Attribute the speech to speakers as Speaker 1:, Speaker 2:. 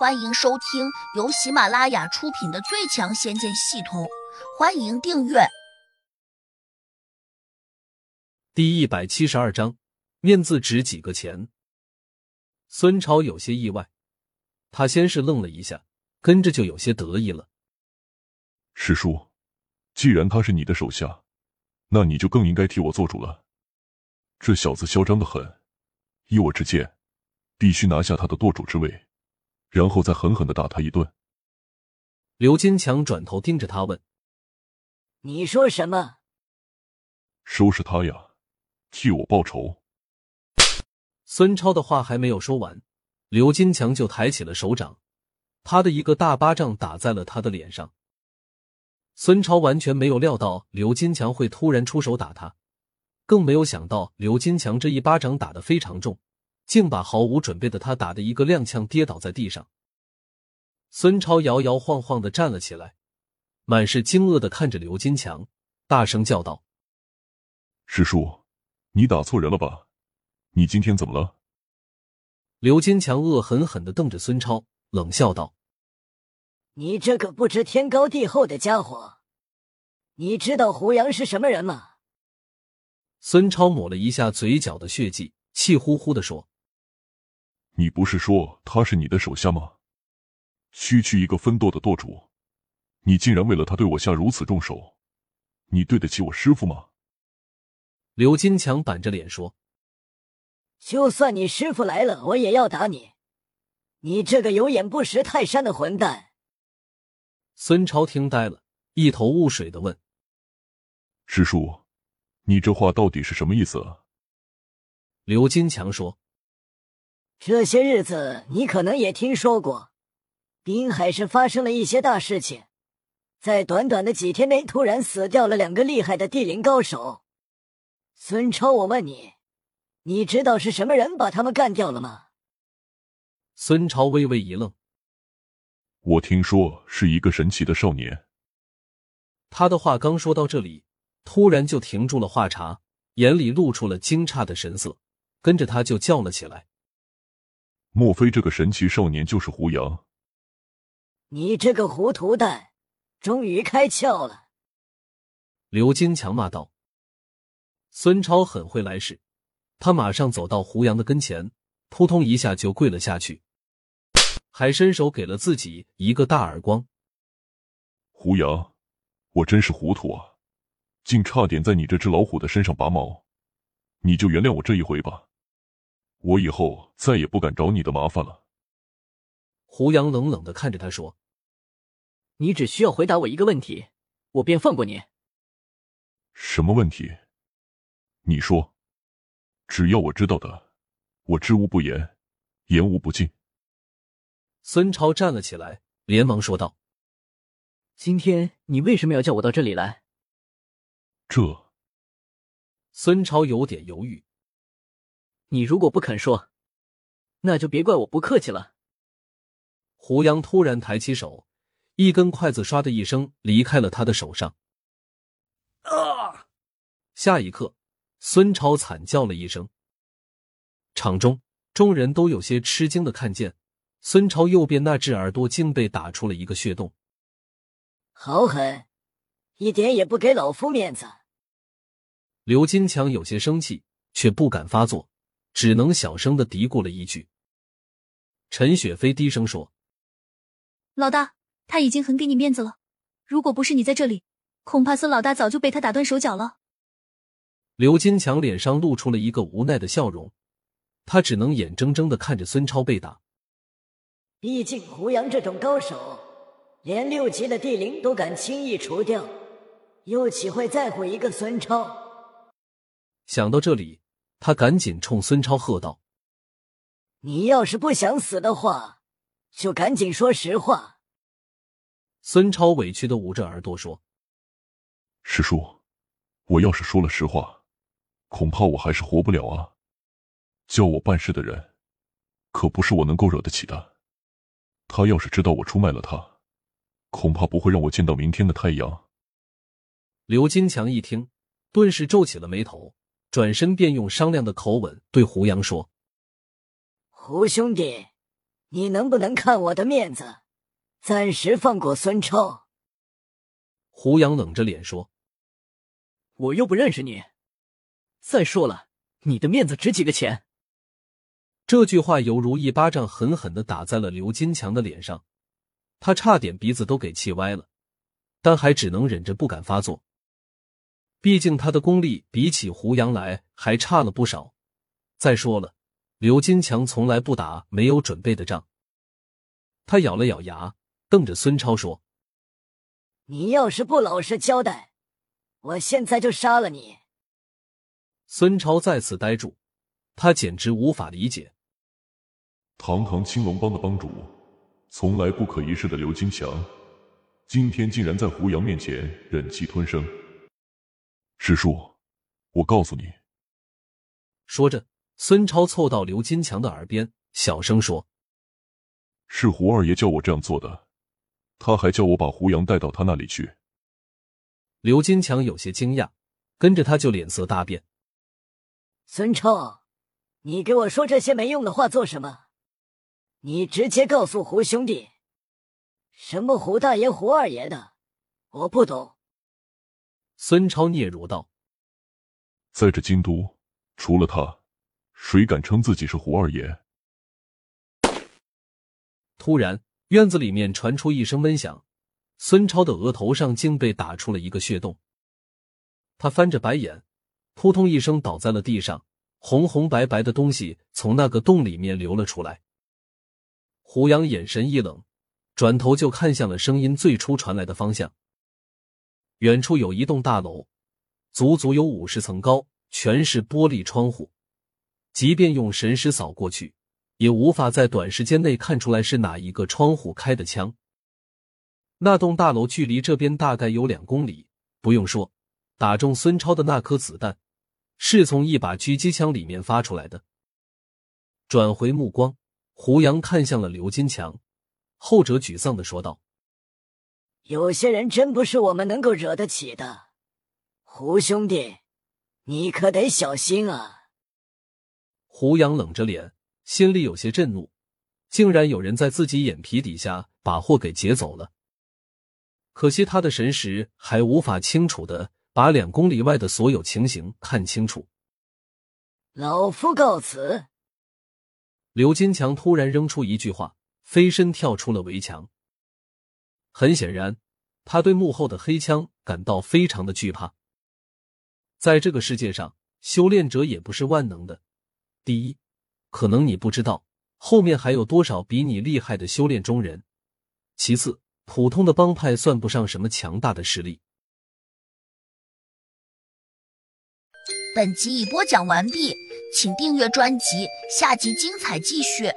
Speaker 1: 欢迎收听由喜马拉雅出品的《最强仙剑系统》，欢迎订阅。
Speaker 2: 第一百七十二章，面子值几个钱？孙超有些意外，他先是愣了一下，跟着就有些得意了。
Speaker 3: 师叔，既然他是你的手下，那你就更应该替我做主了。这小子嚣张的很，依我之见，必须拿下他的舵主之位。然后再狠狠的打他一顿。
Speaker 2: 刘金强转头盯着他问：“
Speaker 4: 你说什么？”
Speaker 3: 收拾他呀，替我报仇。
Speaker 2: 孙超的话还没有说完，刘金强就抬起了手掌，他的一个大巴掌打在了他的脸上。孙超完全没有料到刘金强会突然出手打他，更没有想到刘金强这一巴掌打得非常重。竟把毫无准备的他打得一个踉跄，跌倒在地上。孙超摇摇晃晃的站了起来，满是惊愕的看着刘金强，大声叫道：“
Speaker 3: 师叔，你打错人了吧？你今天怎么了？”
Speaker 2: 刘金强恶狠狠的瞪着孙超，冷笑道：“
Speaker 4: 你这个不知天高地厚的家伙，你知道胡杨是什么人吗？”
Speaker 2: 孙超抹了一下嘴角的血迹，气呼呼的说。
Speaker 3: 你不是说他是你的手下吗？区区一个分舵的舵主，你竟然为了他对我下如此重手，你对得起我师傅吗？
Speaker 2: 刘金强板着脸说：“
Speaker 4: 就算你师傅来了，我也要打你！你这个有眼不识泰山的混蛋！”
Speaker 2: 孙超听呆了，一头雾水的问：“
Speaker 3: 师叔，你这话到底是什么意思？”啊？”
Speaker 2: 刘金强说。
Speaker 4: 这些日子，你可能也听说过，滨海市发生了一些大事情，在短短的几天内，突然死掉了两个厉害的地灵高手。孙超，我问你，你知道是什么人把他们干掉了吗？
Speaker 2: 孙超微微一愣，
Speaker 3: 我听说是一个神奇的少年。
Speaker 2: 他的话刚说到这里，突然就停住了话茬，眼里露出了惊诧的神色，跟着他就叫了起来。
Speaker 3: 莫非这个神奇少年就是胡杨？
Speaker 4: 你这个糊涂蛋，终于开窍了！
Speaker 2: 刘金强骂道。孙超很会来事，他马上走到胡杨的跟前，扑通一下就跪了下去，还伸手给了自己一个大耳光。
Speaker 3: 胡杨，我真是糊涂啊，竟差点在你这只老虎的身上拔毛，你就原谅我这一回吧。我以后再也不敢找你的麻烦了。
Speaker 2: 胡杨冷冷的看着他说：“
Speaker 5: 你只需要回答我一个问题，我便放过你。”
Speaker 3: 什么问题？你说，只要我知道的，我知无不言，言无不尽。
Speaker 2: 孙超站了起来，连忙说道：“
Speaker 5: 今天你为什么要叫我到这里来？”
Speaker 3: 这，
Speaker 2: 孙超有点犹豫。
Speaker 5: 你如果不肯说，那就别怪我不客气了。
Speaker 2: 胡杨突然抬起手，一根筷子唰的一声离开了他的手上。啊！下一刻，孙超惨叫了一声。场中众人都有些吃惊的看见，孙超右边那只耳朵竟被打出了一个血洞。
Speaker 4: 好狠，一点也不给老夫面子。
Speaker 2: 刘金强有些生气，却不敢发作。只能小声的嘀咕了一句。陈雪飞低声说：“
Speaker 6: 老大，他已经很给你面子了。如果不是你在这里，恐怕孙老大早就被他打断手脚了。”
Speaker 2: 刘金强脸上露出了一个无奈的笑容，他只能眼睁睁的看着孙超被打。
Speaker 4: 毕竟胡杨这种高手，连六级的地灵都敢轻易除掉，又岂会在乎一个孙超？
Speaker 2: 想到这里。他赶紧冲孙超喝道：“
Speaker 4: 你要是不想死的话，就赶紧说实话。”
Speaker 2: 孙超委屈的捂着耳朵说：“
Speaker 3: 师叔，我要是说了实话，恐怕我还是活不了啊！叫我办事的人，可不是我能够惹得起的。他要是知道我出卖了他，恐怕不会让我见到明天的太阳。”
Speaker 2: 刘金强一听，顿时皱起了眉头。转身便用商量的口吻对胡杨说：“
Speaker 4: 胡兄弟，你能不能看我的面子，暂时放过孙超？
Speaker 2: 胡杨冷着脸说：“
Speaker 5: 我又不认识你。再说了，你的面子值几个钱？”
Speaker 2: 这句话犹如一巴掌，狠狠的打在了刘金强的脸上，他差点鼻子都给气歪了，但还只能忍着不敢发作。毕竟他的功力比起胡杨来还差了不少。再说了，刘金强从来不打没有准备的仗。他咬了咬牙，瞪着孙超说：“
Speaker 4: 你要是不老实交代，我现在就杀了你。”
Speaker 2: 孙超再次呆住，他简直无法理解：
Speaker 3: 堂堂青龙帮的帮主，从来不可一世的刘金强，今天竟然在胡杨面前忍气吞声。师叔，我告诉你。
Speaker 2: 说着，孙超凑到刘金强的耳边，小声说：“
Speaker 3: 是胡二爷叫我这样做的，他还叫我把胡杨带到他那里去。”
Speaker 2: 刘金强有些惊讶，跟着他就脸色大变。
Speaker 4: 孙超，你给我说这些没用的话做什么？你直接告诉胡兄弟，什么胡大爷、胡二爷的，我不懂。
Speaker 2: 孙超嗫嚅道：“
Speaker 3: 在这京都，除了他，谁敢称自己是胡二爷？”
Speaker 2: 突然，院子里面传出一声闷响，孙超的额头上竟被打出了一个血洞。他翻着白眼，扑通一声倒在了地上，红红白白的东西从那个洞里面流了出来。胡杨眼神一冷，转头就看向了声音最初传来的方向。远处有一栋大楼，足足有五十层高，全是玻璃窗户。即便用神识扫过去，也无法在短时间内看出来是哪一个窗户开的枪。那栋大楼距离这边大概有两公里。不用说，打中孙超的那颗子弹，是从一把狙击枪里面发出来的。转回目光，胡杨看向了刘金强，后者沮丧的说道。
Speaker 4: 有些人真不是我们能够惹得起的，胡兄弟，你可得小心啊！
Speaker 2: 胡杨冷着脸，心里有些震怒，竟然有人在自己眼皮底下把货给劫走了。可惜他的神识还无法清楚的把两公里外的所有情形看清楚。
Speaker 4: 老夫告辞。
Speaker 2: 刘金强突然扔出一句话，飞身跳出了围墙。很显然，他对幕后的黑枪感到非常的惧怕。在这个世界上，修炼者也不是万能的。第一，可能你不知道后面还有多少比你厉害的修炼中人；其次，普通的帮派算不上什么强大的实力。
Speaker 1: 本集已播讲完毕，请订阅专辑，下集精彩继续。